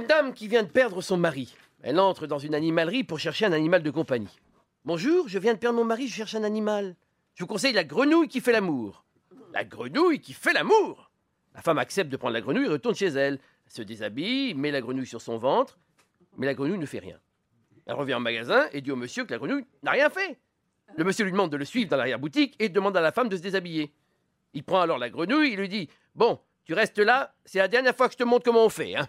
femme qui vient de perdre son mari. Elle entre dans une animalerie pour chercher un animal de compagnie. Bonjour, je viens de perdre mon mari, je cherche un animal. Je vous conseille la grenouille qui fait l'amour. La grenouille qui fait l'amour La femme accepte de prendre la grenouille et retourne chez elle. Elle se déshabille, met la grenouille sur son ventre, mais la grenouille ne fait rien. Elle revient au magasin et dit au monsieur que la grenouille n'a rien fait. Le monsieur lui demande de le suivre dans l'arrière-boutique et demande à la femme de se déshabiller. Il prend alors la grenouille, il lui dit Bon, tu restes là, c'est la dernière fois que je te montre comment on fait. Hein.